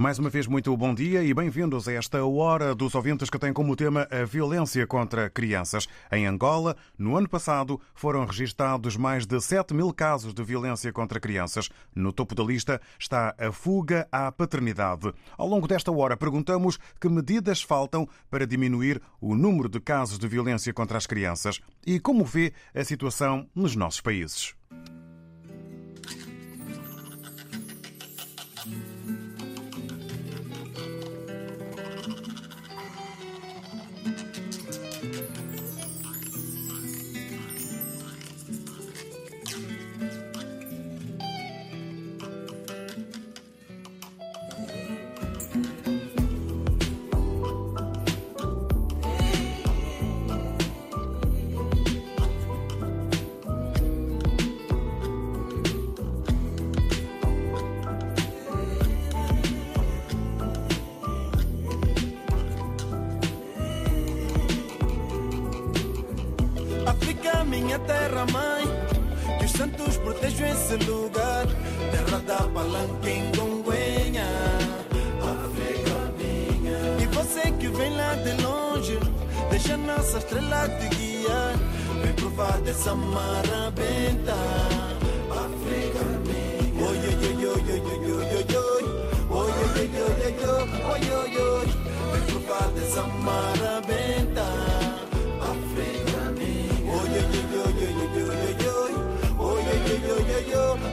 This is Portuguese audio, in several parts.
Mais uma vez, muito bom dia e bem-vindos a esta Hora dos Ouvintes que tem como tema a violência contra crianças. Em Angola, no ano passado, foram registados mais de 7 mil casos de violência contra crianças. No topo da lista está a fuga à paternidade. Ao longo desta hora, perguntamos que medidas faltam para diminuir o número de casos de violência contra as crianças e como vê a situação nos nossos países. Esse lugar. Terra da palanca em Gonguenha. África minha. E você que vem lá de longe, deixa nossa estrela te guiar. Vem provar dessa marabenta. África minha. Oi, oi, oi, oi, oi, oi, oi. Oi, oi, oi, oi, oi, oi, oi, oi, oi. Vem provar dessa marabenta.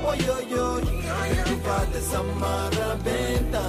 Oioioi, Catucada, Samara, Benta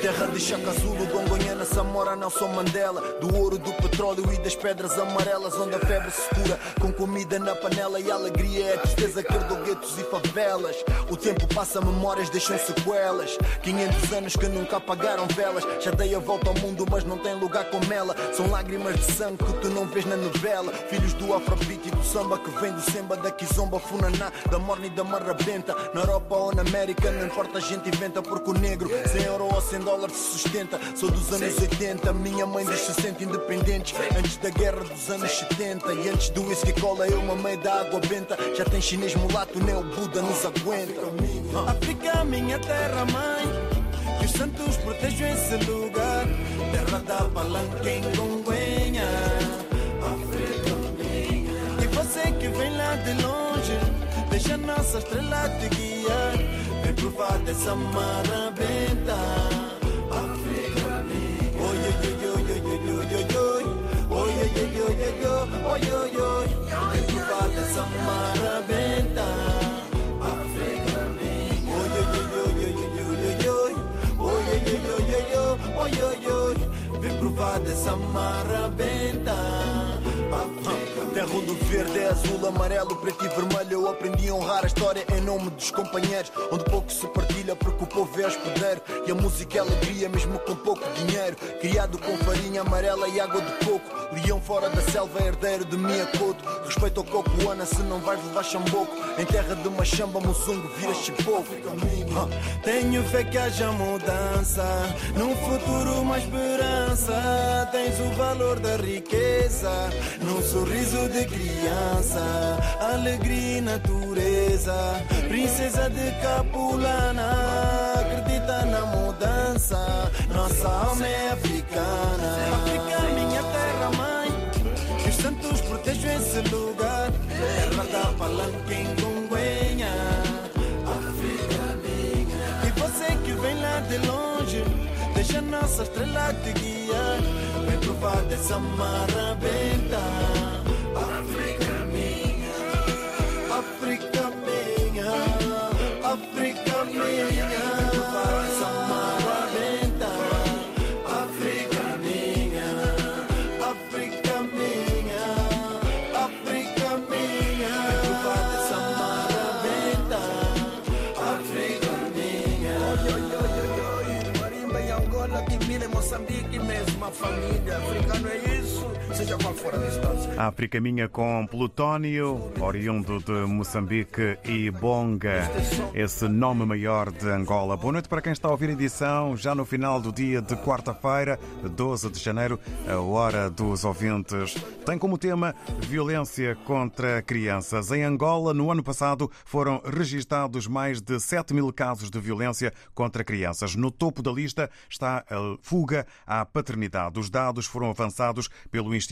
Terra de Chaca Zulu, Gongonhana, Samora, Nelson Mandela Do ouro do petróleo e das pedras amarelas Onde a febre se cura. Com comida na panela E alegria é a tristeza que herdou guetos e favelas. O tempo passa, memórias deixam sequelas. 500 anos que nunca apagaram velas. Já dei a volta ao mundo, mas não tem lugar como ela. São lágrimas de sangue que tu não vês na novela. Filhos do afrobeat e do samba que vem do semba Da kizomba, funaná, da morna e da marrabenta Na Europa ou na América, não importa, a gente inventa Porque o negro, 100 euro ou 100 dólares se sustenta. Sou dos anos 80, minha mãe diz se sente independentes Antes da guerra dos anos 70 E antes do whisky cola eu mamei da água benta. Já tem chinês mulato, nem o Buda nos aguenta. África, minha terra mãe Que os santos protejam esse lugar. Terra da palanca em Gonguenha África minha E você que vem lá de longe Deixa nossa estrela te guiar. Vem provar dessa marabenta oi, oi, oi, oi, Vem provar dessa marabenta África minha Oi, oi, oi, oi, oi, oi, oi, oi Oi, oi, oi, oi, oi, oi, oi, oi Terra onde o verde é azul, amarelo, preto e vermelho. Eu aprendi a honrar a história em nome dos companheiros. Onde pouco se partilha porque o povo é hospedeiro. E a música é alegria mesmo com pouco dinheiro. Criado com farinha amarela e água de coco. Leão fora da selva, herdeiro de minha coto Respeito ao coco, Ana, se não vais levar chamboco Em terra de machamba, moçungo, vira chipoco Tenho fé que haja mudança. Num futuro uma esperança Tens o valor da riqueza Num sorriso de criança. Alegria e natureza Princesa de Capulana Acredita na mudança. Nossa alma é africana. África, minha terra mãe Que os santos protejam esse lugar. Terra da palanca كنا صرت طلعت دقيقة بترفع تسمى رابيتا أفريكا مينا أفريكا مينا أفريكا مينا تسمى Família. Africano é isso, seja qual for a distância. África Minha com Plutónio, oriundo de Moçambique e Bonga, esse nome maior de Angola. Boa noite para quem está a ouvir a edição, já no final do dia de quarta-feira, 12 de janeiro, a hora dos ouvintes. Tem como tema violência contra crianças. Em Angola, no ano passado, foram registados mais de 7 mil casos de violência contra crianças. No topo da lista está a fuga à paternidade. Os dados foram avançados pelo Instituto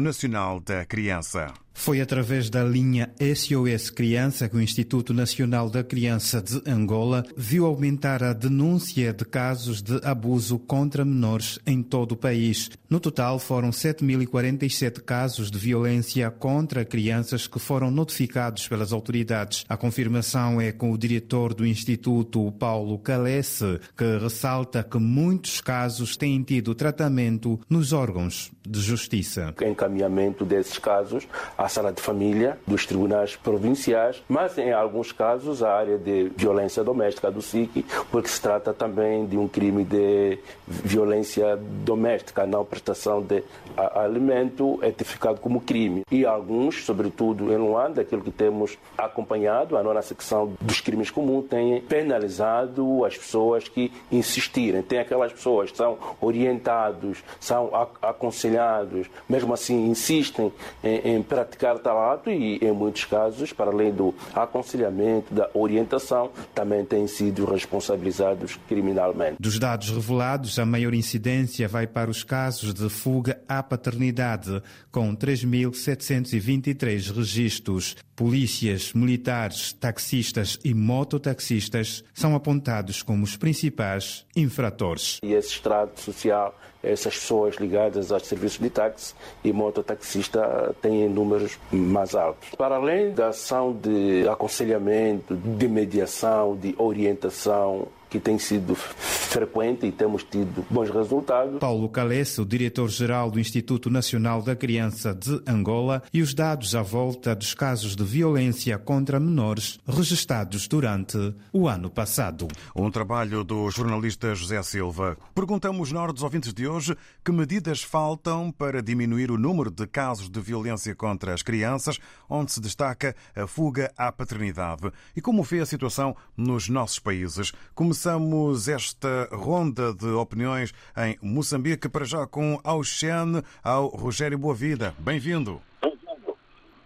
Nacional da Criança. Foi através da linha SOS Criança que o Instituto Nacional da Criança de Angola viu aumentar a denúncia de casos de abuso contra menores em todo o país. No total, foram 7.047 casos de violência contra crianças que foram notificados pelas autoridades. A confirmação é com o diretor do Instituto, Paulo Calesse, que ressalta que muitos casos têm tido tratamento nos órgãos de justiça. Encaminhamento desses casos à sala de família dos tribunais provinciais, mas em alguns casos a área de violência doméstica do SIC, porque se trata também de um crime de violência doméstica, não prestação de alimento é tipificado como crime. E alguns, sobretudo em Luanda, aquilo que temos acompanhado, a nona secção dos crimes comuns tem penalizado as pessoas que insistirem. Tem aquelas pessoas que são orientados, são aconselhados, mesmo assim insistem em, em praticar tal ato e, em muitos casos, para além do aconselhamento, da orientação, também têm sido responsabilizados criminalmente. Dos dados revelados, a maior incidência vai para os casos de fuga à paternidade, com 3.723 registros. Polícias, militares, taxistas e mototaxistas são apontados como os principais infratores. E esse estrato social essas pessoas ligadas aos serviços de táxi e mototaxista têm números mais altos. Para além da ação de aconselhamento, de mediação, de orientação, que tem sido frequente e temos tido bons resultados. Paulo Calesse, o diretor-geral do Instituto Nacional da Criança de Angola, e os dados à volta dos casos de violência contra menores registrados durante o ano passado. Um trabalho do jornalista José Silva. Perguntamos na hora dos ouvintes de hoje que medidas faltam para diminuir o número de casos de violência contra as crianças, onde se destaca a fuga à paternidade. E como vê a situação nos nossos países? Começamos esta ronda de opiniões em Moçambique, para já com Auxene, ao Rogério Boavida. Bem-vindo.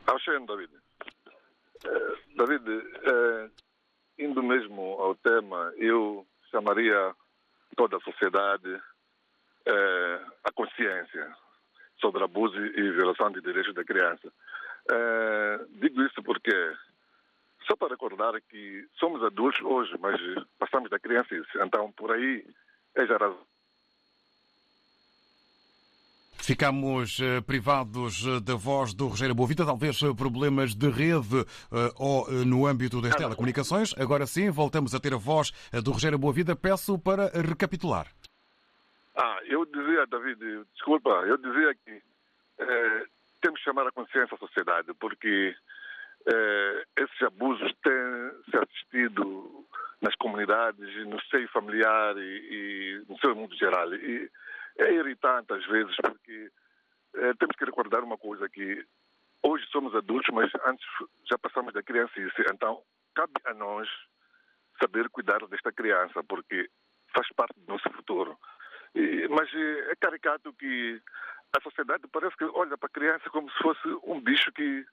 Auxene, David. Uh, David, uh, indo mesmo ao tema, eu chamaria toda a sociedade uh, a consciência sobre abuso e violação de direitos da criança. digo isso porque só para recordar que somos adultos hoje, mas passamos da criança. Então, por aí, é já razão. Ficamos uh, privados uh, da voz do Rogério Boavida, talvez uh, problemas de rede ou no âmbito das telecomunicações. Agora sim, voltamos a ter a voz do Rogério Boavida. Peço para recapitular. Ah, eu dizia, David, desculpa, eu dizia que temos que chamar a consciência à sociedade, porque eh, esses abusos têm se assistido nas comunidades, no seio familiar e, e no seu mundo geral. E é irritante às vezes porque eh, temos que recordar uma coisa que hoje somos adultos, mas antes já passamos da criancice. Então cabe a nós saber cuidar desta criança porque faz parte do nosso futuro. E, mas é caricato que a sociedade parece que olha para a criança como se fosse um bicho que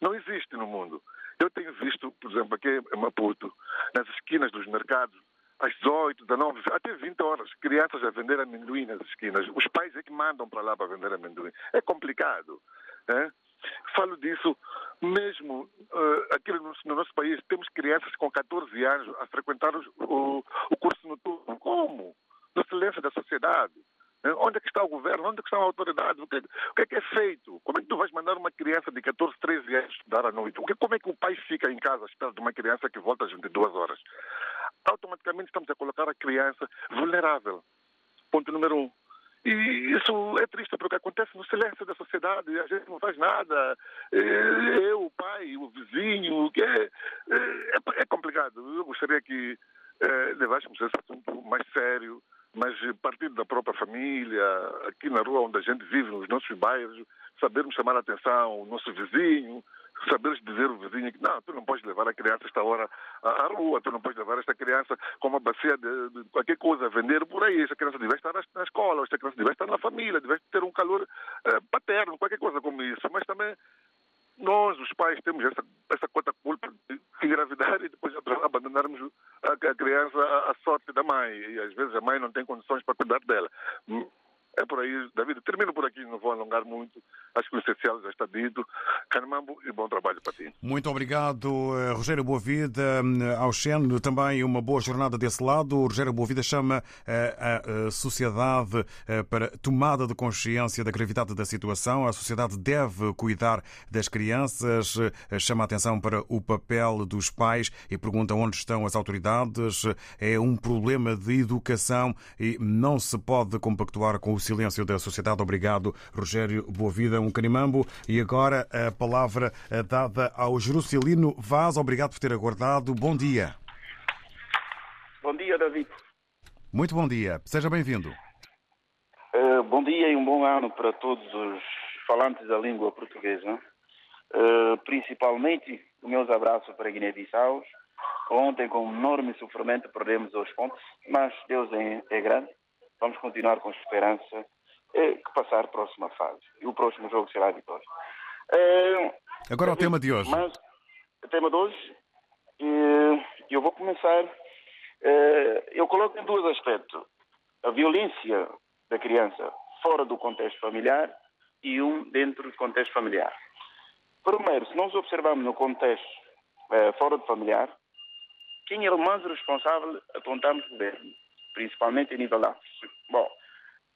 não existe no mundo. Eu tenho visto, por exemplo, aqui em Maputo, nas esquinas dos mercados, às 8, 19, até 20 horas, crianças a vender amendoim nas esquinas. Os pais é que mandam para lá para vender amendoim. É complicado. Né? Falo disso mesmo uh, aqui no, no, nosso país. Temos crianças com 14 anos a frequentar o, o, o curso noturno. Como? No silêncio da sociedade. Né? Onde é que está o governo? Onde é que está a autoridade? O que, o que é que é feito? Como é que tu vais mandar uma criança de 14, 13 anos estudar à noite? Como é que o pai fica em casa à espera de uma criança que volta às 22 horas? Automaticamente estamos a colocar a criança vulnerável. Ponto número um. E isso é triste porque acontece no silêncio da sociedade, a gente não faz nada. Eu, o pai, o vizinho, que é, é, é complicado. Eu gostaria que é, levássemos esse assunto mais sério, mas partindo da própria família, aqui na rua onde a gente vive, nos nossos bairros, sabermos chamar a atenção o nosso vizinho, saberes dizer ao vizinho que não, tu não podes levar a criança esta hora à rua, tu não podes levar esta criança com uma bacia de, de qualquer coisa a vender por aí, esta criança deve estar na escola, esta criança deve estar na família, deve ter um calor uh, paterno, qualquer coisa como isso, mas também nós, os pais, temos essa, essa conta culpa de engravidar e depois abandonarmos a, a criança à, sorte da mãe. E às vezes a mãe não tem condições para cuidar dela. É por aí, David. Termino por aqui, não vou alongar muito. Acho que o essencial já está dito. Canamambo e bom trabalho para ti. Muito obrigado, eh, Rogério Boavida. Eh, ao Xen, também uma boa jornada desse lado. O Rogério Boavida chama eh, a sociedade para tomada de consciência da gravidade da situação. A sociedade deve cuidar das crianças. Chama a atenção para o papel dos pais e pergunta onde estão as autoridades. É um problema de educação e não se pode compactuar com o silêncio da sociedade. Obrigado, Rogério Boavida, um canimambo. E agora a palavra dada ao Jerusalino Vaz. Obrigado por ter aguardado. Bom dia. Bom dia, David. Muito bom dia. Seja bem-vindo. Uh, bom dia e um bom ano para todos os falantes da língua portuguesa. Uh, principalmente, os meus abraços para Guiné-Bissau. Ontem, com enorme sofrimento, perdemos os pontos, mas Deus é, é grande vamos continuar com esperança é, que passar a próxima fase. E o próximo jogo será a vitória. É, Agora o tema de hoje. Mas, o tema de hoje, é, eu vou começar. É, eu coloco em dois aspectos: a violência da criança fora do contexto familiar e um dentro do contexto familiar. Primeiro, se nós observarmos no contexto é, fora do familiar, quem é o mais responsável apontamos o governo principalmente a nível da África. Bom,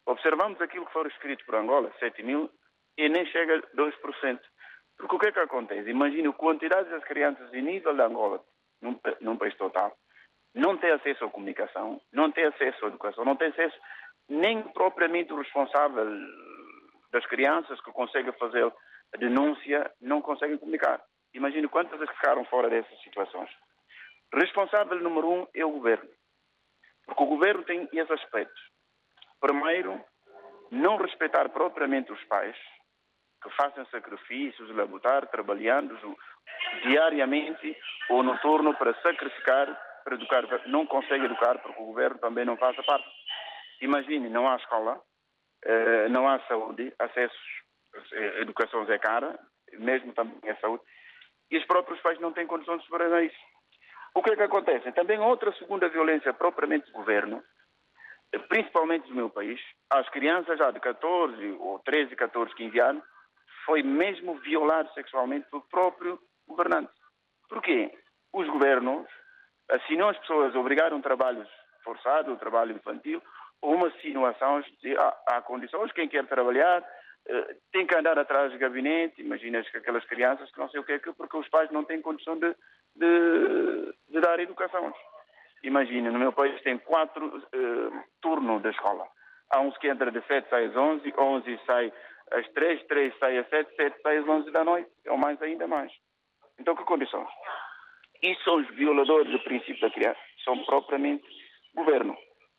observamos aquilo que foi escrito por Angola, 7 mil, e nem chega a 2%. Porque o que é que acontece? Imagine a quantidade das crianças em nível de Angola, num, num país total, não tem acesso à comunicação, não tem acesso à educação, não tem acesso nem propriamente o responsável das crianças que consegue fazer a denúncia, não conseguem comunicar. Imagine quantas ficaram fora dessas situações. Responsável número um é o governo. Porque o governo tem esse aspecto. Primeiro, não respeitar propriamente os pais, que fazem sacrifícios, labutar, trabalhando diariamente ou no turno para sacrificar, para educar. Não consegue educar porque o governo também não faz a parte. Imagine, não há escola, eh, não há saúde, acessos, eh, educação é cara, mesmo também a saúde, e os próprios pais não têm condições de sobreviver isso. O que é que acontece? Também outra segunda violência propriamente do governo, principalmente do meu país, as crianças já de 14 ou 13, 14, 15 anos, foi mesmo violado sexualmente pelo próprio governante. Porquê? Os governos assinam as pessoas, obrigaram trabalhos forçados, trabalho infantil, ou uma insinuação há condições, quem quer trabalhar eh, tem que andar atrás do gabinete, imaginas que aquelas crianças que não sei o que é que, porque os pais não têm condição de, de, de dar educação. Imagina, no meu país tem quatro uh, turnos da escola. Há uns que entra de 7 sai às 11, 11 sai às 3, 3 sai às 7, 7 sai às 11 da noite, ou mais ainda mais. Então, que condições? Isso são os violadores do princípio da criança. São propriamente governo.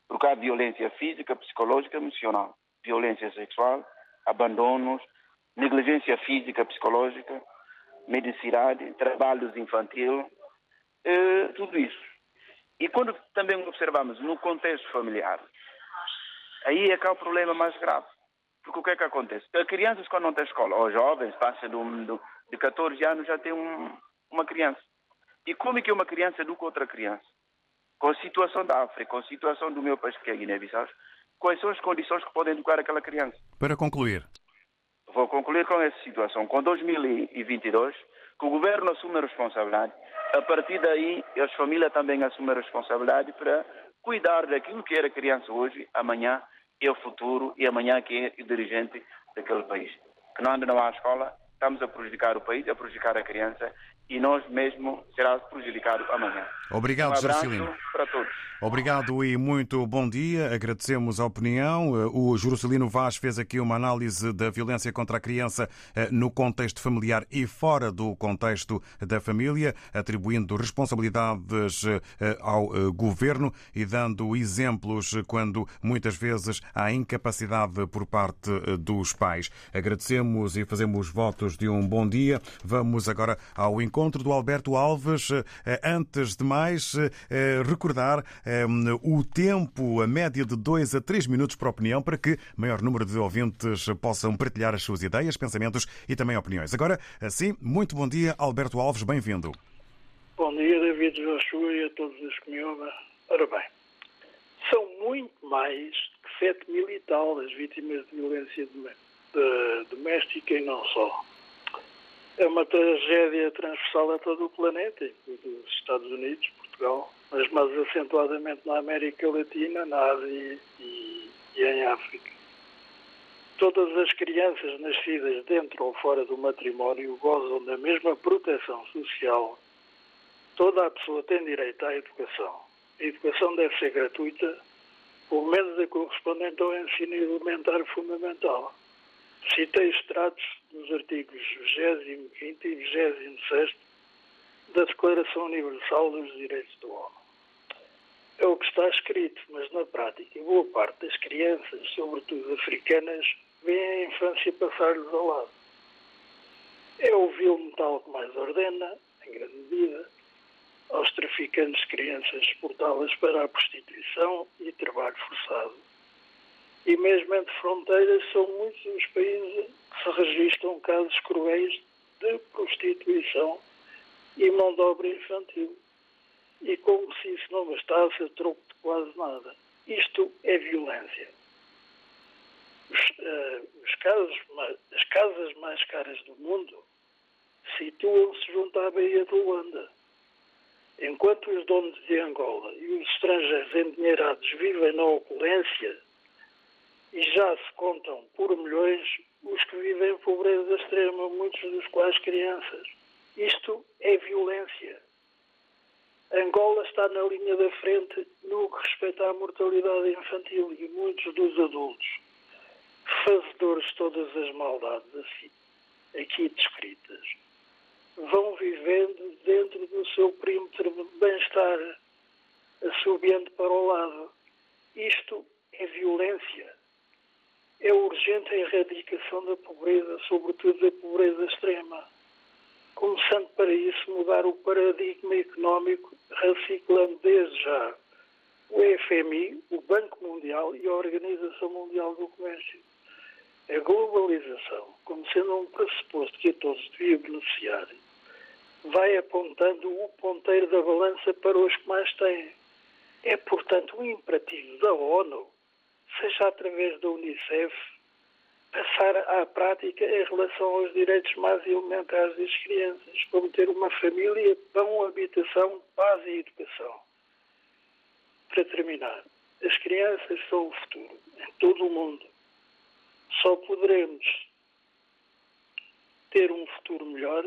Porque há violência física, psicológica, emocional. Violência sexual, abandonos, negligência física, psicológica, medicidade, trabalhos infantil, eh, tudo isso. E quando também observamos no contexto familiar, aí é que há o problema mais grave. Porque o que é que acontece? As crianças quando não têm escola, ou jovens, passam de, de 14 anos já tem um, uma criança. E como é que uma criança educa outra criança? Com a situação da África, com a situação do meu país, que é Guiné-Bissau, quais são as condições que podem educar aquela criança? Para concluir. Vou concluir com essa situação. Com 2022, que o governo assume a responsabilidade, a partir daí as famílias também assumem a responsabilidade para cuidar daquilo que era criança hoje, amanhã é o futuro e amanhã que é o dirigente daquele país. Que não anda não há escola, estamos a prejudicar o país, a prejudicar a criança e nós mesmo será prejudicado amanhã. Obrigado, um Jerusalino. para todos. Obrigado e muito bom dia. Agradecemos a opinião. O Jerusalino Vaz fez aqui uma análise da violência contra a criança eh, no contexto familiar e fora do contexto da família, atribuindo responsabilidades eh, ao eh, governo e dando exemplos quando muitas vezes há incapacidade por parte dos pais. Agradecemos e fazemos votos de um bom dia. Vamos agora ao encontro do Alberto Alves. Antes de mais, recordar o tempo, a média de 2 a 3 minutos para opinião, para que maior número de ouvintes possam partilhar as suas ideias, pensamentos e também opiniões. Agora, assim, muito bom dia, Alberto Alves, bem-vindo. Bom dia, David Joshua e a todos os que me ouvem. Ora bem, são muito mais que 7 mil e tal as vítimas de violência doméstica e não só. É uma tragédia transversal a todo o planeta, incluindo os Estados Unidos, Portugal, mas mais acentuadamente na América Latina, na Ásia e, e em África. Todas as crianças nascidas dentro ou fora do matrimónio gozam da mesma proteção social. Toda a pessoa tem direito à educação. A educação deve ser gratuita, pelo menos correspondente ao ensino elementar fundamental. Citei extratos dos artigos 20, 20 e 26 da Declaração Universal dos Direitos do Homem é o que está escrito, mas na prática, boa parte das crianças, sobretudo africanas, veem a infância passar-lhes ao lado. É o vil metal que mais ordena, em grande medida, aos traficantes de crianças exportá-las para a prostituição e trabalho forçado. E mesmo entre fronteiras são muitos os países que se registram casos cruéis de prostituição e mão de obra infantil e como se isso não bastasse a troco de quase nada. Isto é violência. Os, uh, os casos, as casas mais caras do mundo situam-se junto à Baía de Luanda. Enquanto os donos de Angola e os estrangeiros endinheirados vivem na opulência e já se contam por milhões os que vivem em pobreza extrema, muitos dos quais crianças. Isto é violência. Angola está na linha da frente no que respeita à mortalidade infantil e muitos dos adultos, fazedores de todas as maldades assim, aqui descritas, vão vivendo dentro do seu perímetro de bem-estar, assobiando para o lado. Isto é violência. É urgente a erradicação da pobreza, sobretudo da pobreza extrema começando para isso mudar o paradigma económico, reciclando desde já o FMI, o Banco Mundial e a Organização Mundial do Comércio. A globalização, como sendo um pressuposto que a todos devia beneficiar, vai apontando o ponteiro da balança para os que mais têm. É, portanto, um imperativo da ONU, seja através da Unicef, passar à prática em relação aos direitos mais elementares das crianças, como ter uma família, pão, habitação, paz e educação. Para terminar, as crianças são o futuro em todo o mundo. Só poderemos ter um futuro melhor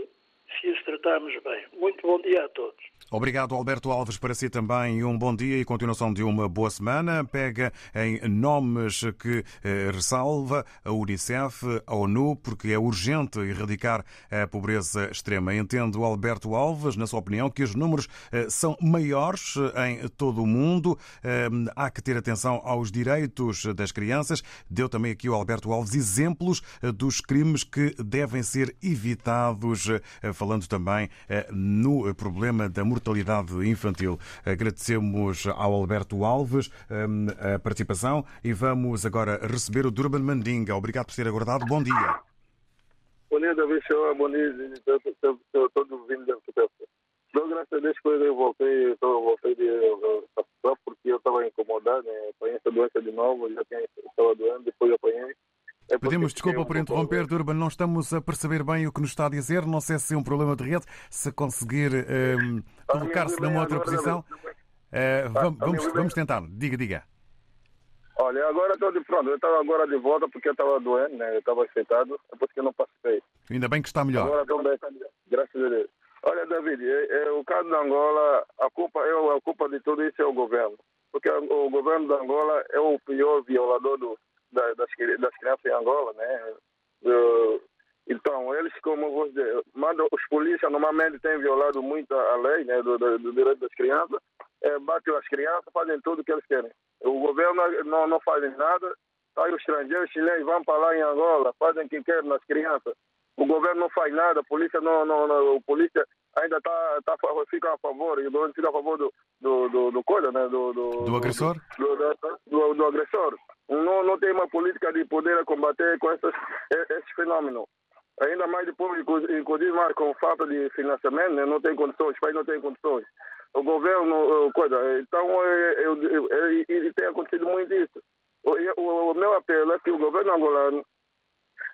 se as tratarmos bem. Muito bom dia a todos. Obrigado, Alberto Alves, para si também um bom dia e continuação de uma boa semana. Pega em nomes que eh, ressalva a Unicef, a ONU, porque é urgente erradicar a pobreza extrema. Entendo, Alberto Alves, na sua opinião, que os números eh, são maiores em todo o mundo. Eh, há que ter atenção aos direitos das crianças. Deu também aqui o Alberto Alves exemplos eh, dos crimes que devem ser evitados, eh, falando também eh, no problema da mortalidade infantil. Agradecemos ao Alberto Alves hum, a participação e vamos agora receber o Durban Mandinga. Obrigado por ter aguardado. Bom dia. Bom dia, David Show. Bom dia, todos vindo da Dou graças a Deus que eu voltei, eu voltei de só porque eu estava incomodado, né? apanhei essa doença de novo, já estava doendo, depois eu apanhei. É Pedimos desculpa por interromper, Durban, não estamos a perceber bem o que nos está a dizer. Não sei se é um problema de rede, se conseguir um, colocar-se numa outra posição. Uh, vamos, vamos tentar. Diga, diga. Olha, agora estou de pronto. Eu estava agora de volta porque eu estava doente, né? Eu estava afetado, depois que eu não passei. Ainda bem que está melhor. Agora estou bem, graças a Deus. Olha, David, é, é, o caso da Angola, a culpa, é, a culpa de tudo isso é o governo. Porque o governo da Angola é o pior violador do, das, das crianças em Angola, né? Uh, então, eles, como vou dizer, mandam, os polícias normalmente têm violado muito a lei né, do, do, do direito das crianças, é, batem as crianças, fazem tudo o que eles querem. O governo não, não faz nada, aí os estrangeiros chilenos vão para lá em Angola, fazem o que querem nas crianças. O governo não faz nada, a polícia não, não, não polícia ainda tá, tá, fica a favor, e o governo fica a favor do, do, do, do coisa, né? Do, do, do agressor? Do, do, do, agressor. Não, não tem uma política de poder combater com esses, esses fenômenos. Ainda mais depois, inclusive com falta de financiamento, né? não tem condições, os países não têm condições. O governo, coisa, então, eu, eu, eu, eu, tem acontecido muito isso. O, o, o, meu apelo é que o governo angolano,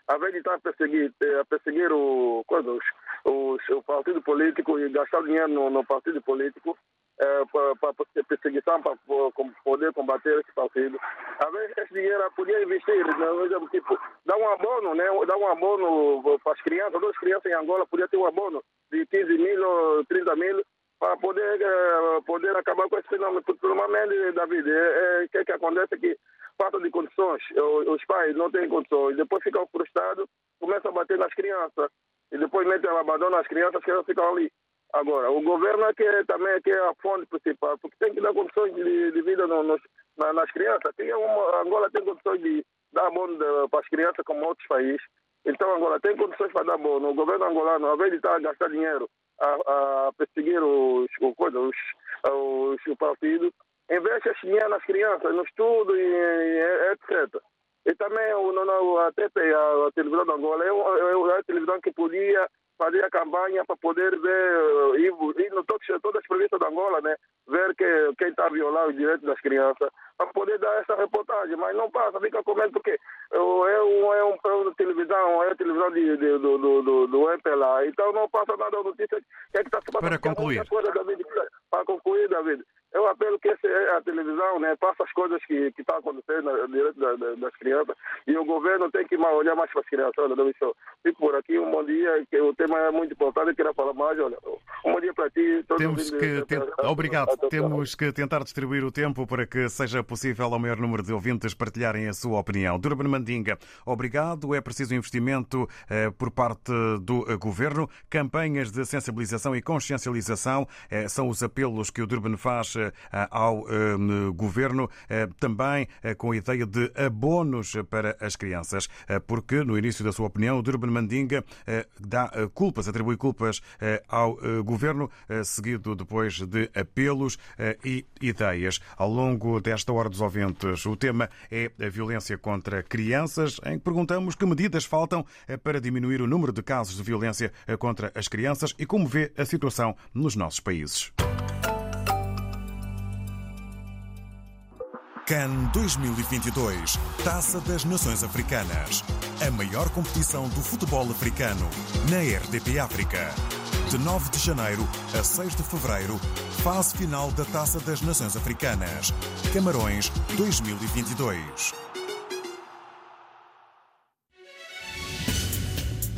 ao invés de estar a perseguir, a perseguir o, coisa, os, os, o partido político e gastar dinheiro no, no partido político, é, para perseguição, para poder combater esse partido. Às vezes esse dinheiro podia investir, né? tipo, dar um abono, né? dar um abono para as crianças, duas crianças em Angola podia ter um abono de 15 mil ou 30 mil para poder, é, poder acabar com esse fenômeno. Normalmente, David, o é, é, que, que acontece é que falta de condições, os pais não têm condições, depois ficam frustrados, começam a bater nas crianças, e depois metem abandonam as crianças, as crianças ficam ali. Agora, o governo é que é, também é que é a fonte principal, porque tem que dar condições de, de vida no, nos, na, nas crianças. Tem uma, Angola tem condições de dar abono para as crianças como outros países. Então, Angola tem condições para dar abono. O governo angolano, ao invés de estar a gastar dinheiro a, a perseguir os, os, os, o partido, investe esse dinheiro nas crianças, no estudo e, e etc. E também o, no, a a, a televisão de Angola, é, é, é a televisão que podia fazer a campanha para poder ver, ir, ir no todas, todas as províncias da Angola, né? ver que, quem está a violar os direitos das crianças, para poder dar essa reportagem, mas não passa, fica comendo porque é um, é um programa de televisão, é a televisão de, de, do, do, do, do MPLA, então não passa nada a notícia que é que está se passando. Para concluir. Coisa, David, para concluir, David, eu apelo que a televisão né, passa as coisas que estão tá acontecendo no direito da, da, das crianças e o governo tem que olhar mais para as crianças. Olha, David, fico por aqui, um bom dia, que o tema é muito importante, eu queria falar mais, olha, um bom dia para ti. Temos que. Obrigado. Temos que tentar distribuir o tempo para que seja possível ao maior número de ouvintes partilharem a sua opinião. Durban Mandinga, obrigado. É preciso investimento eh, por parte do eh, governo. Campanhas de sensibilização e consciencialização eh, são os apelos que o Durban faz ao eh, governo, eh, também com a ideia de abonos para as crianças, porque no início da sua opinião, o Durban Mandinga dá culpas, atribui culpas ao governo, seguido depois de apelos e ideias. Ao longo desta hora dos ouvintes, o tema é a violência contra crianças, em que perguntamos que medidas faltam para diminuir o número de casos de violência contra as crianças e como vê a situação nos nossos países. CAN 2022 Taça das Nações Africanas. A maior competição do futebol africano na RDP África. De 9 de janeiro a 6 de fevereiro, fase final da Taça das Nações Africanas. Camarões 2022.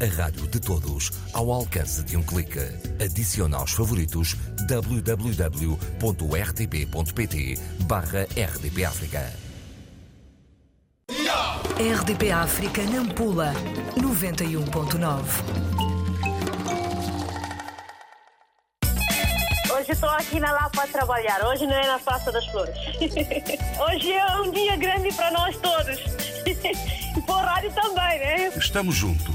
A rádio de todos, ao alcance de um clique. Adicione aos favoritos www.rtp.pt barra RDP África. RDP África Nampula 91.9 Hoje estou aqui na Lapa a trabalhar, hoje não é na Praça das Flores. Hoje é um dia grande para nós todos. E para o rádio também, né? Estamos juntos,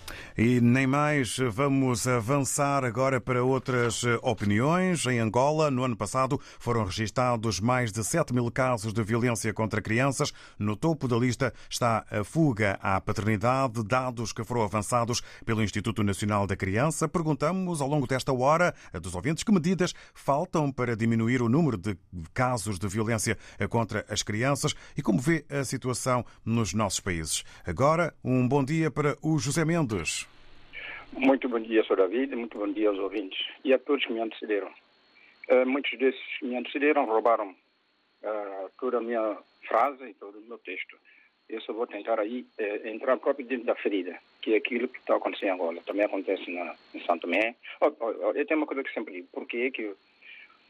E nem mais, vamos avançar agora para outras opiniões. Em Angola, no ano passado, foram registados mais de 7 mil casos de violência contra crianças. No topo da lista está a fuga à paternidade, dados que foram avançados pelo Instituto Nacional da Criança. Perguntamos ao longo desta hora dos ouvintes que medidas faltam para diminuir o número de casos de violência contra as crianças e como vê a situação nos nossos países. Agora, um bom dia para o José Mendes. Muito bom dia, Sr. David, muito bom dia aos ouvintes e a todos que me antecederam. Uh, muitos desses que me antecederam roubaram uh, toda a minha frase e todo o meu texto. Eu só vou tentar aí uh, entrar próprio dentro da ferida, que é aquilo que está acontecendo em Angola. Também acontece na, em Santo Tomé. Oh, oh, oh, eu tenho uma coisa que sempre digo. Por que é que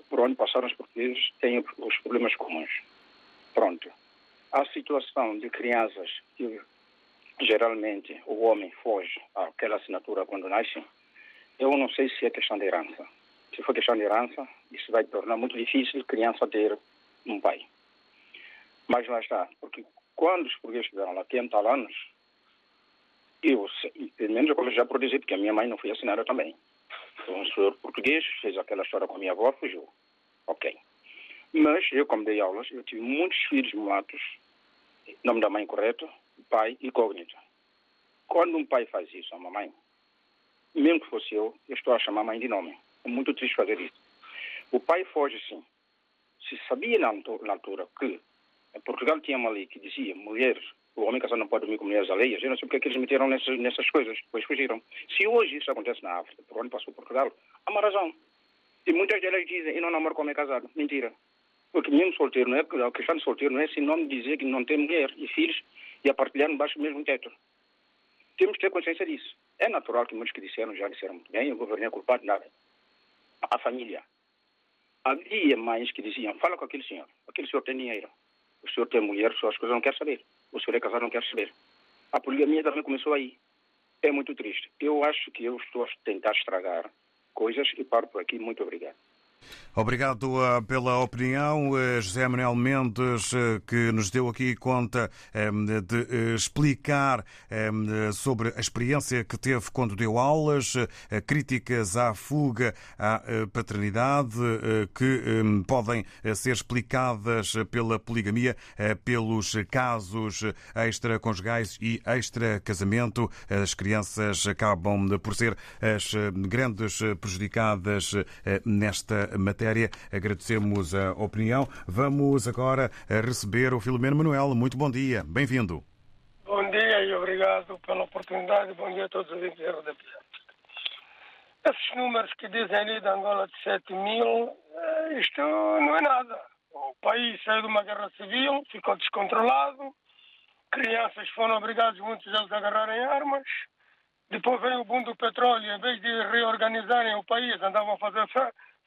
por onde passaram os portugueses têm os problemas comuns? Pronto. A situação de crianças que geralmente o homem foge àquela assinatura quando nasce, eu não sei se é questão de herança. Se for questão de herança, isso vai tornar muito difícil criança ter um pai. Mas lá está, porque quando os portugueses estiveram lá 30 anos, eu, pelo menos eu já produzi, porque a minha mãe não foi assinada também. Um senhor português fez aquela história com a minha avó, fugiu. Ok. Mas eu, como dei aulas, eu tive muitos filhos mulatos, nome da mãe correto, pai incógnito. Quando um pai faz isso a uma mãe, mesmo que fosse eu, eu estou a chamar a mãe de nome. É muito triste fazer isso. O pai foge sim. Se sabia na altura que Portugal tinha uma lei que dizia mulheres, o homem casado não pode dormir com mulheres alheias, eu não sei porque é que eles meteram nessas, nessas coisas, depois fugiram. Se hoje isso acontece na África, por onde passou Portugal, há uma razão. E muitas delas dizem, eu não namoro com homem casado. Mentira. Porque mesmo solteiro, não é, questão de solteiro não é sinônimo de dizer que não tem mulher e filhos e a partilhar embaixo do mesmo teto. Temos que ter consciência disso. É natural que muitos que disseram já disseram muito bem, o governo é culpado de nada. A família. Havia mães que diziam, fala com aquele senhor, aquele senhor tem dinheiro, o senhor tem mulher, as coisas não quer saber, o senhor é casado, não quer saber. A poligamia também começou aí. É muito triste. Eu acho que eu estou a tentar estragar coisas e paro por aqui. Muito obrigado. Obrigado uh, pela opinião, uh, José Manuel Mendes, uh, que nos deu aqui conta um, de explicar um, sobre a experiência que teve quando deu aulas, críticas à fuga à paternidade, que um, podem ser explicadas pela poligamia, pelos casos extraconjugais e extracasamento. As crianças acabam por ser as grandes prejudicadas nesta matéria. Agradecemos a opinião. Vamos agora receber o Filomeno Manuel. Muito bom dia. Bem-vindo. Bom dia e obrigado pela oportunidade. Bom dia a todos os ouvintes da RDP. Esses números que dizem ali da Angola de 7 mil, eh, isto não é nada. O país saiu de uma guerra civil, ficou descontrolado, crianças foram obrigadas, muitos deles, a agarrarem armas. Depois veio o boom do petróleo, em vez de reorganizarem o país, andavam a fazer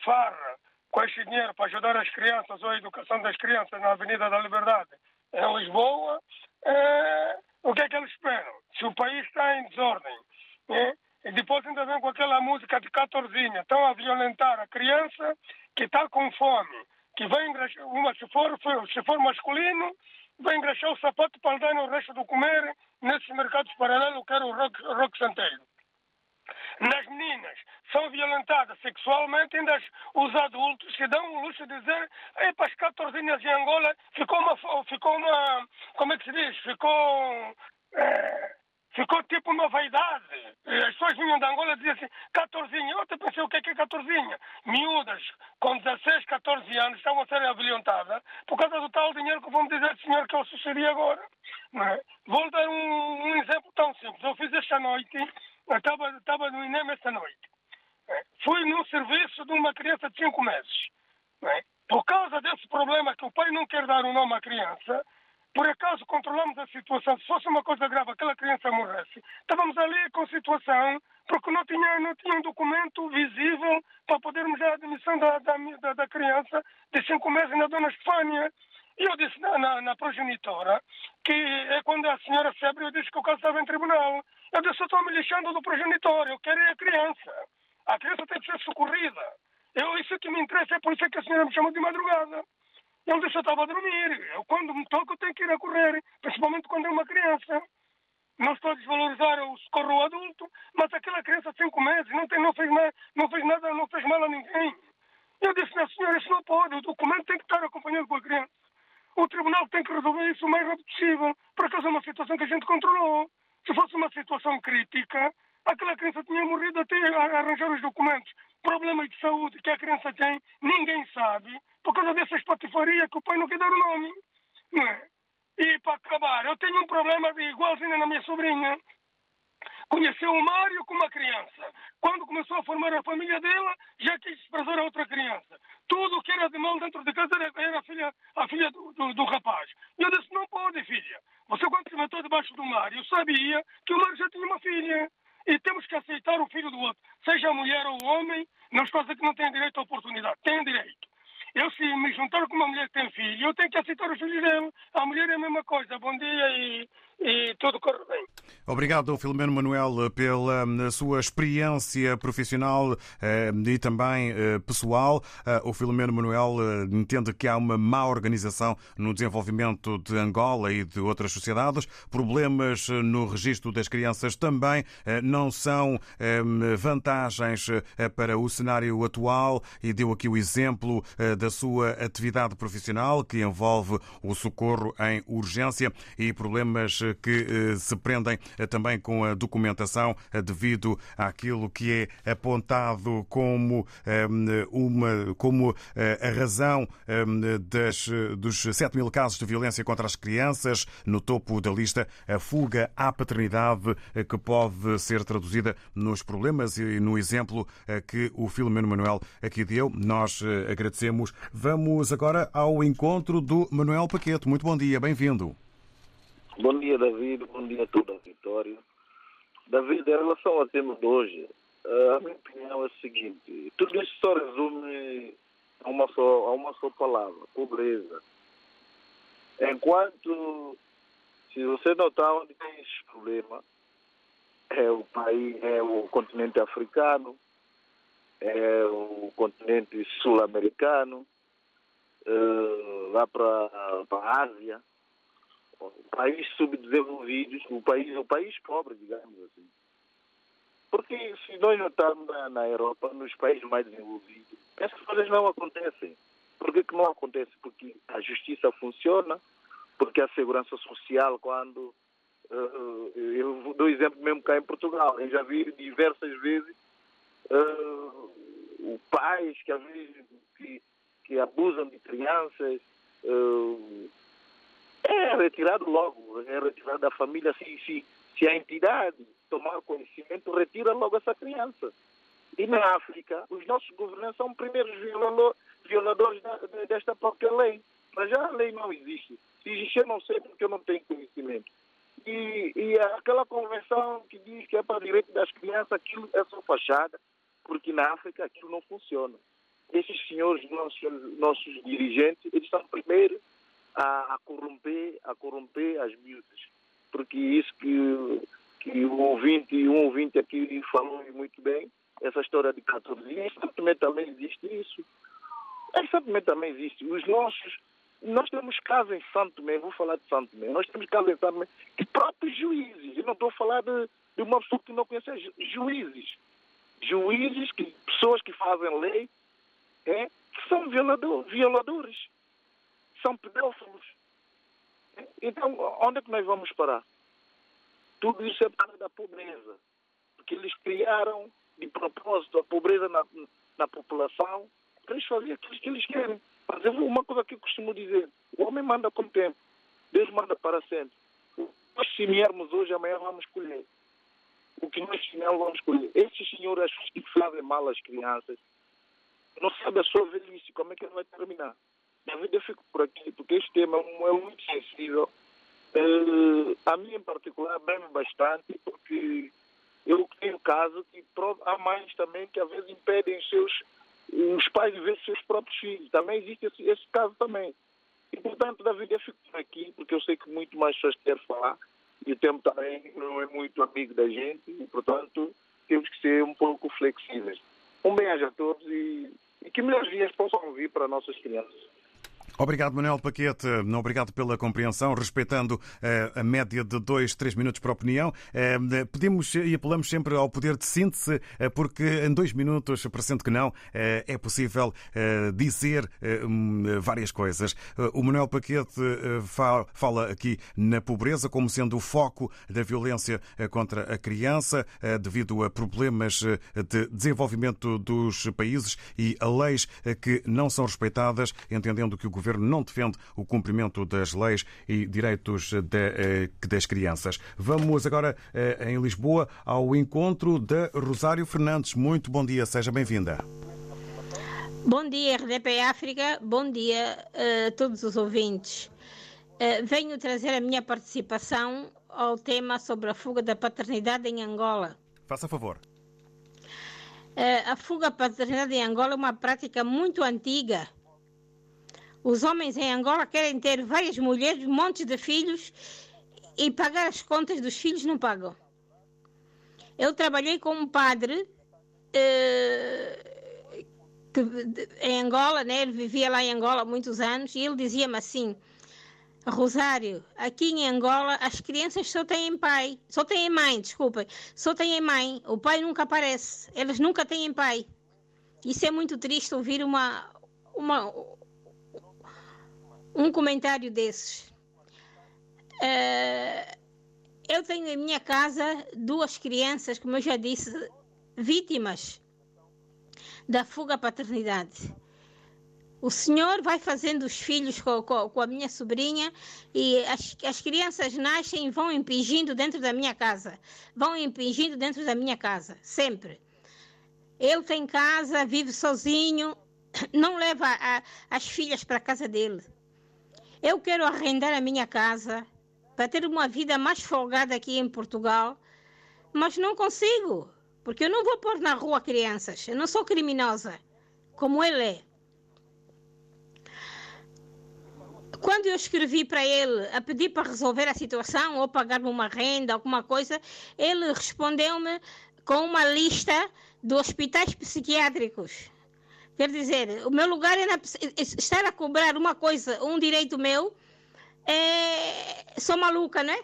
farra com este dinheiro para ajudar as crianças ou a educação das crianças na Avenida da Liberdade em Lisboa, é, o que é que eles esperam? Se o país está em desordem, é, e depois ainda vem com aquela música de catorzinha, estão a violentar a criança que está com fome, que vai engraxar, uma, se for, se for masculino, vai engraxar o sapato para dar no resto do comer nesses mercados paralelos que era o rock, rock santeiro nas meninas são violentadas sexualmente, ainda os adultos se dão o luxo de dizer para as 14 em Angola ficou uma, ficou uma, como é que se diz, ficou, é, ficou tipo uma vaidade. As pessoas vinham de Angola e diziam assim, 14, eu até pensei o que é que é 14? Miúdas com 16, 14 anos estavam a ser violentadas por causa do tal dinheiro que vão dizer, senhor, que eu sucedi agora. É? Vou dar um, um exemplo tão simples. Eu fiz esta noite estava, estava no INEM esta noite. É. Fui num serviço de uma criança de 5 meses. É. Por causa desse problema que o pai não quer dar o um nome à criança, por acaso controlamos a situação. Se fosse uma coisa grave, aquela criança morresse. Estávamos ali com situação, porque não tinha, não tinha um documento visível para podermos dar a admissão da, da, da criança de 5 meses na Dona Estefânia. E eu disse na, na, na, progenitora que é quando a senhora se abriu, eu disse que o caso estava em tribunal. Eu disse, eu estou me lixando do progenitor, eu quero é a criança. A criança tem que ser socorrida. Eu, isso que me interessa, é por isso que a senhora me chamou de madrugada. Ele disse, eu estava a dormir. Eu, quando me toco, tenho que ir a correr, principalmente quando é uma criança. Não estou a desvalorizar o socorro adulto, mas aquela criança de 5 meses não, tem, não, fez não fez nada, não fez mal a ninguém. Eu disse, minha senhora, isso não pode. O documento tem que estar acompanhado com a criança. O tribunal tem que resolver isso o mais rápido possível, por acaso é uma situação que a gente controlou. Se fosse uma situação crítica, aquela criança tinha morrido até arranjar os documentos. Problemas de saúde que a criança tem, ninguém sabe, por causa dessa espatifaria que o pai não quer dar o nome. Não é? E para acabar, eu tenho um problema de igualzinho na minha sobrinha. Conheceu o Mário como uma criança. Quando começou a formar a família dela, já quis desprezar a outra criança. Tudo o que era de mal dentro de casa era a filha, a filha do, do, do rapaz. E eu disse, não pode, filha. Você quando se meteu debaixo do Mário, sabia que o Mário já tinha uma filha. E temos que aceitar o filho do outro. Seja mulher ou homem, não coisas que não têm direito à oportunidade. Têm direito. Eu, se me juntar com uma mulher que tem filho, eu tenho que aceitar os filhos dela. A mulher é a mesma coisa. Bom dia e, e tudo corre bem. Obrigado, Filomeno Manuel, pela hum, sua experiência profissional eh, e também eh, pessoal. Eh, o Filomeno Manuel entende que há uma má organização no desenvolvimento de Angola e de outras sociedades. Problemas no registro das crianças também não são vantagens para o cenário atual e deu aqui o exemplo sua atividade profissional que envolve o socorro em urgência e problemas que se prendem eh, também com a documentação eh, devido àquilo que é apontado como uma como eh, a razão das, dos 7 mil casos de violência contra as crianças. No topo da lista, a fuga à paternidade, que pode ser traduzida nos problemas e no exemplo que o Filomeno Manuel aqui deu. Nós agradecemos. Vamos agora ao encontro do Manuel Paquete. Muito bom dia, bem-vindo. Bom dia, David. Bom dia a toda a vitória. David, em relação ao tema de hoje, a minha opinião é a seguinte: tudo isto só resume a uma só, a uma só palavra: pobreza. Enquanto, se você notar onde tem esse problema, é o país, é o continente africano, é o continente sul-americano, uh, lá para a Ásia país subdesenvolvidos, o país, o país pobre, digamos assim. Porque se nós notarmos na, na Europa, nos países mais desenvolvidos, essas coisas não acontecem. Por que, que não acontece? Porque a justiça funciona, porque a segurança social, quando. Uh, eu dou exemplo mesmo cá em Portugal. Eu já vi diversas vezes uh, pais que às vezes que, que abusam de crianças. Uh, é retirado logo, é retirado da família. Se, se, se a entidade tomar conhecimento, retira logo essa criança. E na África, os nossos governantes são primeiros violador, violadores da, desta própria lei. Mas já a lei não existe. Se existir, não sei porque eu não tenho conhecimento. E, e aquela convenção que diz que é para o direito das crianças, aquilo é só fachada, porque na África aquilo não funciona. Esses senhores, nossos, nossos dirigentes, eles são primeiro a, a corromper, a corromper as miúdas. Porque isso que, que o ouvinte, um ouvinte aqui falou muito bem, essa história de 14 anos, também, também existe isso. Também, também existe. Os nossos, nós temos casos em Santo Tomé, vou falar de Santo Tomé, nós temos casos em Santo Tomé de próprios juízes. Eu não estou a falar de, de uma pessoa que não conhece juízes. Juízes, que, pessoas que fazem lei, é, que são violador, violadores são pedófilos. Então, onde é que nós vamos parar? Tudo isso é causa da pobreza. Porque eles criaram de propósito a pobreza na, na população para eles fazerem aquilo que eles querem. Mas uma coisa que eu costumo dizer: o homem manda com tempo, Deus manda para sempre. Nós semearmos hoje, amanhã vamos colher. O que nós semearmos, vamos colher. Esses senhores que fazem mal às crianças não sabem a sua velhice, como é que ele vai terminar. David, eu fico por aqui, porque este tema é muito sensível. Uh, a mim, em particular, bem bastante, porque eu tenho caso que há mães também que às vezes impedem seus os pais de ver seus próprios filhos. Também existe esse, esse caso também. E, portanto, David, eu fico por aqui, porque eu sei que muito mais pessoas querem falar, e o tempo também não é muito amigo da gente, e, portanto, temos que ser um pouco flexíveis. Um beijo a todos e, e que melhores dias possam vir para nossas crianças. Obrigado, Manuel Paquete. Obrigado pela compreensão, respeitando uh, a média de dois, três minutos para a opinião. Uh, pedimos e apelamos sempre ao poder de síntese, uh, porque em dois minutos, parecendo que não, é possível dizer várias coisas. O Manuel Paquete fala aqui na pobreza como sendo o foco da violência contra a criança, devido a problemas de desenvolvimento dos países e a leis que não são respeitadas, entendendo que o governo não defende o cumprimento das leis e direitos eh, das crianças. Vamos agora eh, em Lisboa ao encontro da Rosário Fernandes. Muito bom dia, seja bem-vinda. Bom dia, RDP África. Bom dia a todos os ouvintes. Eh, venho trazer a minha participação ao tema sobre a fuga da paternidade em Angola. Faça favor. A fuga da paternidade em Angola é uma prática muito antiga os homens em Angola querem ter várias mulheres, montes de filhos e pagar as contas dos filhos não pagam. Eu trabalhei com um padre eh, que, em Angola, né? ele vivia lá em Angola há muitos anos, e ele dizia-me assim: Rosário, aqui em Angola as crianças só têm pai, só têm mãe, desculpem, só têm mãe, o pai nunca aparece, eles nunca têm pai. Isso é muito triste ouvir uma, uma, um comentário desses. Uh, eu tenho em minha casa duas crianças, como eu já disse, vítimas da fuga à paternidade. O senhor vai fazendo os filhos com, com, com a minha sobrinha e as, as crianças nascem e vão impingindo dentro da minha casa. Vão impingindo dentro da minha casa, sempre. Ele tem casa, vive sozinho, não leva a, as filhas para a casa dele. Eu quero arrendar a minha casa para ter uma vida mais folgada aqui em Portugal, mas não consigo, porque eu não vou pôr na rua crianças. Eu não sou criminosa, como ele é. Quando eu escrevi para ele a pedir para resolver a situação ou pagar-me uma renda, alguma coisa, ele respondeu-me com uma lista de hospitais psiquiátricos. Quer dizer, o meu lugar é na, estar a cobrar uma coisa, um direito meu, é, sou maluca, né?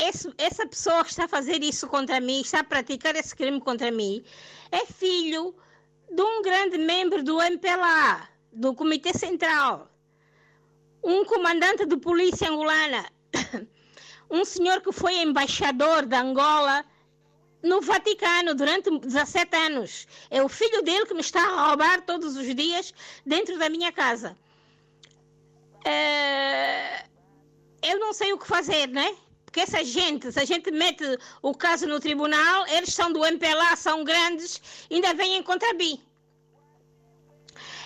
Esse, essa pessoa que está a fazer isso contra mim, está a praticar esse crime contra mim, é filho de um grande membro do MPLA, do Comitê Central, um comandante de polícia angolana, um senhor que foi embaixador da Angola no Vaticano durante 17 anos. É o filho dele que me está a roubar todos os dias dentro da minha casa. É... Eu não sei o que fazer, né? Porque essa gente, se a gente mete o caso no tribunal, eles são do MPLA, são grandes, ainda vêm contra mim.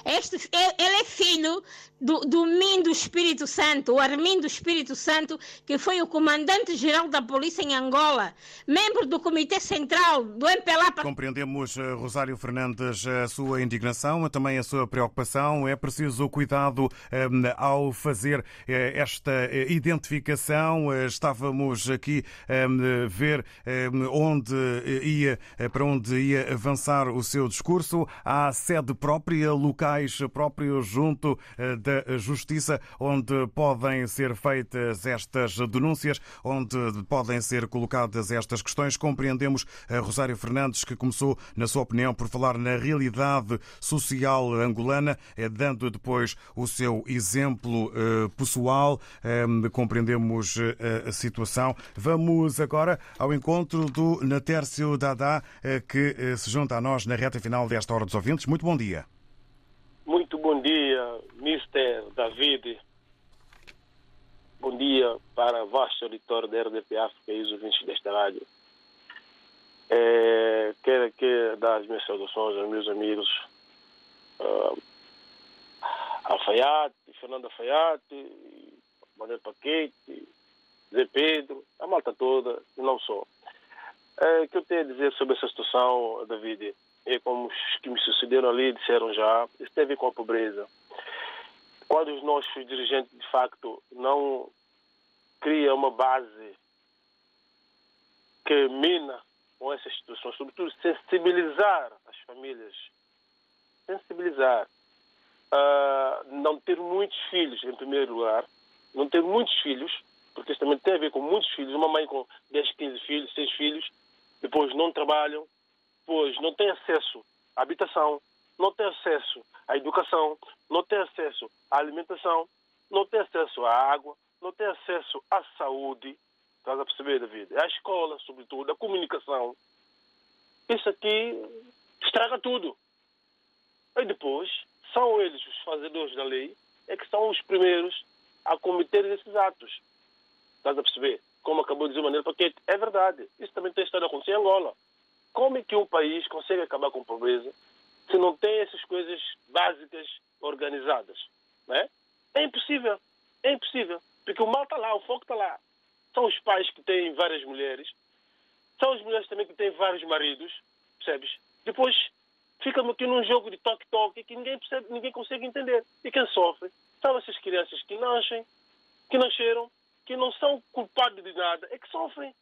Este, ele é filho do, do Min do Espírito Santo, o Armin do Espírito Santo, que foi o comandante-geral da polícia em Angola, membro do Comitê Central do MPLA. Compreendemos, eh, Rosário Fernandes, a sua indignação, também a sua preocupação. É preciso cuidado um, eh, ao fazer uh, esta identificação. Estávamos aqui a um, ver um, onde ia, para onde ia avançar o seu discurso. Há sede própria, locais próprios junto da da Justiça, onde podem ser feitas estas denúncias, onde podem ser colocadas estas questões. Compreendemos a Rosário Fernandes, que começou, na sua opinião, por falar na realidade social angolana, eh, dando depois o seu exemplo eh, pessoal. Eh, compreendemos a situação. Vamos agora ao encontro do Natércio Dada, que se junta a nós na reta final desta Hora dos Ouvintes. Muito bom dia. Muito bom dia, Mr. David. Bom dia para o vasto auditório da RDP África e os ouvintes desta rádio. É, quero aqui dar as minhas saudações aos meus amigos uh, Alfaiate, Fernando Alfaiate, Manuel Paquete, Zé Pedro, a malta toda, e não só. É, o que eu tenho a dizer sobre essa situação, David? E como os que me sucederam ali disseram já, isso tem a ver com a pobreza. Quando os nossos dirigentes, de facto, não criam uma base que mina com essas situações, sobretudo sensibilizar as famílias, sensibilizar. uh, não ter muitos filhos, em primeiro lugar, não ter muitos filhos, porque isso também tem a ver com muitos filhos, uma mãe com 10, 15 filhos, 6 filhos, depois não trabalham, depois não tem acesso à habitação, não tem acesso à educação, não tem acesso à alimentação, não tem acesso à água, não tem acesso à saúde, estás a perceber, David? À escola, sobretudo, à comunicação. Isso aqui estraga tudo. E depois, são eles os fazedores da lei, é que são os primeiros a cometer esses atos. Estás a perceber? Como acabou de dizer o Manel Paquete, é verdade. Isso também tem estado a acontecer em Angola. Como é que um país consegue acabar com a pobreza se não tem essas coisas básicas organizadas? Não é? é impossível. É impossível. Porque o mal está lá, o foco está lá. São os pais que têm várias mulheres, são as mulheres também que têm vários maridos, percebes? Depois ficam aqui num jogo de toque-toque que ninguém percebe, ninguém consegue entender. E quem sofre são essas crianças que nascem, que nasceram, que não são culpados de nada, é que sofrem.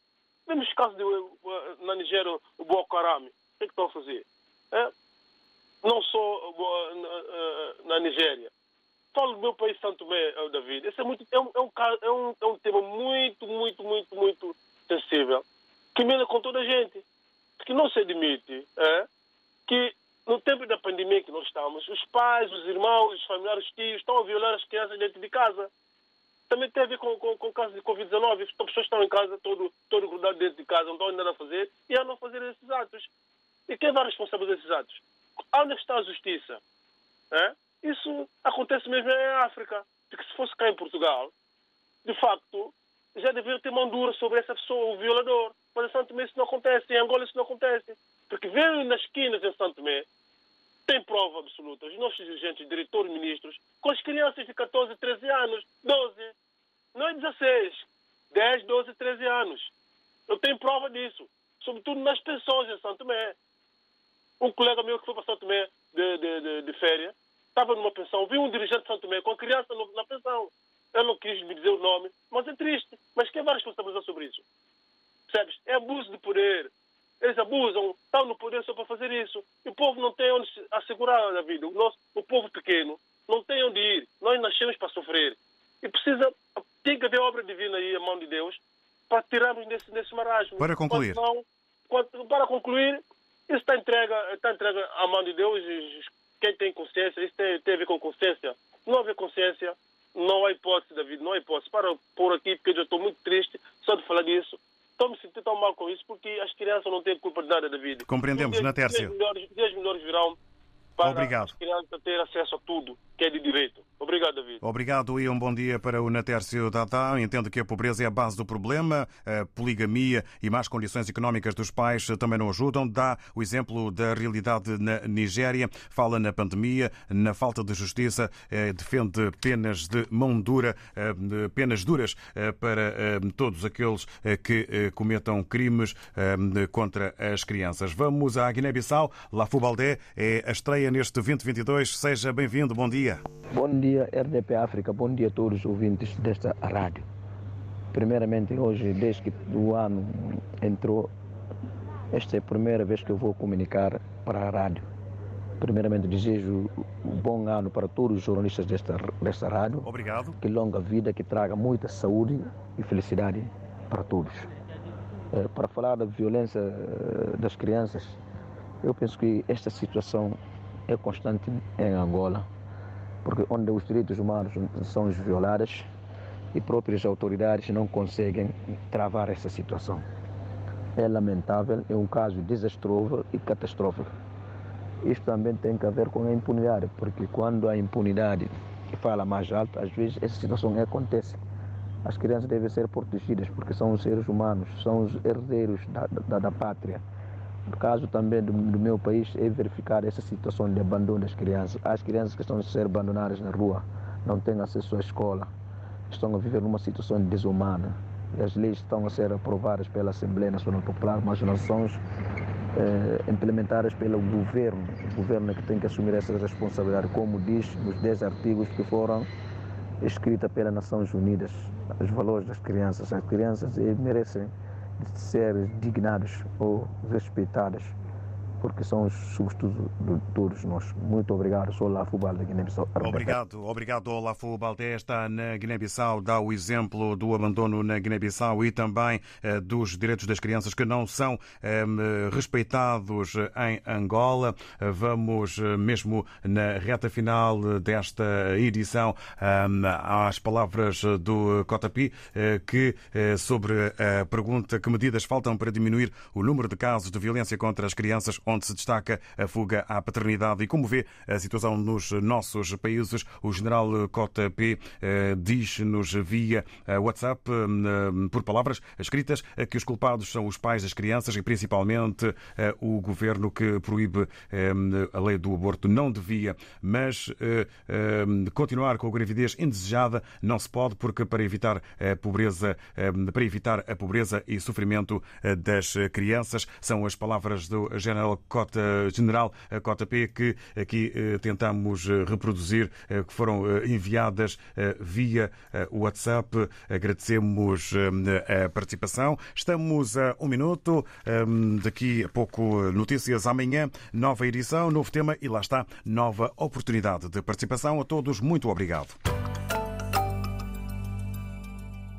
Vemos caso de, uh, na Nigéria, o Boko Haram. O que é que estão a fazer? É? Não só uh, na, na Nigéria. Falo do meu país, Santo Tomé, David. Esse é, muito, é, um, é, um, é, um, é um tema muito, muito, muito, muito sensível, que mexe com toda a gente. Porque não se admite é, que no tempo da pandemia que nós estamos, os pais, os irmãos, os familiares, os tios estão a violar as crianças dentro de casa. Também tem a ver com, com, com o caso de Covid-19. As pessoas estão em casa, todo, todo grudado dentro de casa, não estão ainda a fazer, e a não fazer esses atos. E quem vai responsável desses atos? Onde está a justiça? É? Isso acontece mesmo em África. Porque se fosse cá em Portugal, de facto, já deveria ter mão dura sobre essa pessoa, o violador. Mas em Santo Tomé isso não acontece, em Angola isso não acontece. Porque vêm nas esquinas em Santo Tomé, tem prova absoluta, os nossos dirigentes, diretores, ministros, com as crianças de 14, 13 anos, 12, não é 16, 10, 12, 13 anos. Eu tenho prova disso, sobretudo nas pensões em Santo Tomé. Um colega meu que foi para Santo Tomé de, de, de, de férias, estava numa pensão, viu um dirigente de Santo Tomé com a criança na pensão. Ele não quis me dizer o nome, mas é triste. Mas quem vai responsabilizar sobre isso? Percebes? É abuso de poder. Eles abusam, estão no poder só para fazer isso. E o povo não tem onde assegurar a vida. O, nosso, o povo pequeno não tem onde ir. Nós nascemos para sofrer. E precisa, tem que haver obra divina aí, a mão de Deus, para tirarmos desse, desse marasmo. Para concluir. Não, para concluir, isso está entregue, está entregue à mão de Deus. Quem tem consciência, isso tem, tem a ver com consciência. Não houver consciência, não há hipótese, David, não há hipótese. Para por aqui, porque eu estou muito triste só de falar disso. Estou me sentindo tão mal com isso porque as crianças não têm culpa de nada, David. Compreendemos, na Tércia. Os dias melhores virão para Obrigado. as crianças ter acesso a tudo que é de direito. Obrigado, David. Obrigado e um bom dia para o Natércio Tata. Entendo que a pobreza é a base do problema. A poligamia e más condições económicas dos pais também não ajudam. Dá o exemplo da realidade na Nigéria. Fala na pandemia, na falta de justiça. Eh, defende penas de mão dura, eh, penas duras eh, para todos aqueles que cometam crimes contra as crianças. Vamos à Guiné-Bissau. La Fubaldé é a estreia neste 2022. Seja bem-vindo. Bom dia. Bom dia, RDP África. Bom dia a todos os ouvintes desta rádio. Primeiramente, hoje, desde que o ano entrou, esta é a primeira vez que eu vou comunicar para a rádio. Primeiramente, desejo um bom ano para todos os jornalistas desta, desta rádio. Obrigado. Que longa vida, que traga muita saúde e felicidade para todos. É, para falar da violência eh, das crianças, eu penso que esta situação é constante em Angola porque onde os direitos humanos são violados e próprias autoridades não conseguem travar essa situação. É lamentável, é um caso desastroso e catastrófico. Isto também tem a ver com a impunidade, porque quando a impunidade fala mais alto, às vezes essa situação acontece. As crianças devem ser protegidas porque são os seres humanos, são os herdeiros da, da, da pátria. No caso também do, do, meu país é verificar essa situação de abandono das crianças. As crianças que estão a ser abandonadas na rua não têm acesso à escola, estão a viver numa situação desumana. As leis estão a ser aprovadas pela Assembleia Nacional Popular, mas não são eh, implementadas pelo governo. O governo é que tem que assumir essa responsabilidade, como diz nos 10 artigos que foram escritos pelas Nações Unidas. Os valores das crianças. As crianças merecem de ser dignados ou respeitados porque são os substitutos nós. Muito obrigado. Sou Olafo Balde, Guiné-Bissau. Obrigado, obrigado, Olafo Balde. Está na Guiné-Bissau, dá o exemplo do abandono na Guiné-Bissau e também eh, dos direitos das crianças que não são eh, respeitados em Angola. Vamos eh, mesmo na reta final desta edição às palavras do Cotapi, que sobre a pergunta que medidas faltam para diminuir o número de casos de violência contra as crianças, onde se destaca a fuga à paternidade. E como vê a situação nos nossos países, o general Cota P diz-nos via WhatsApp, por palavras escritas, que os culpados são os pais das crianças e principalmente o governo que proíbe a lei do aborto. Não devia, mas continuar com a gravidez indesejada não se pode, porque para evitar a pobreza, para evitar a pobreza e sofrimento das crianças, são as palavras do general Cota, general Cota P que aqui tentamos reproduzir, que foram enviadas via WhatsApp. Agradecemos a participação. Estamos a um minuto. Daqui a pouco, notícias amanhã, nova edição, novo tema e lá está, nova oportunidade de participação. A todos, muito obrigado.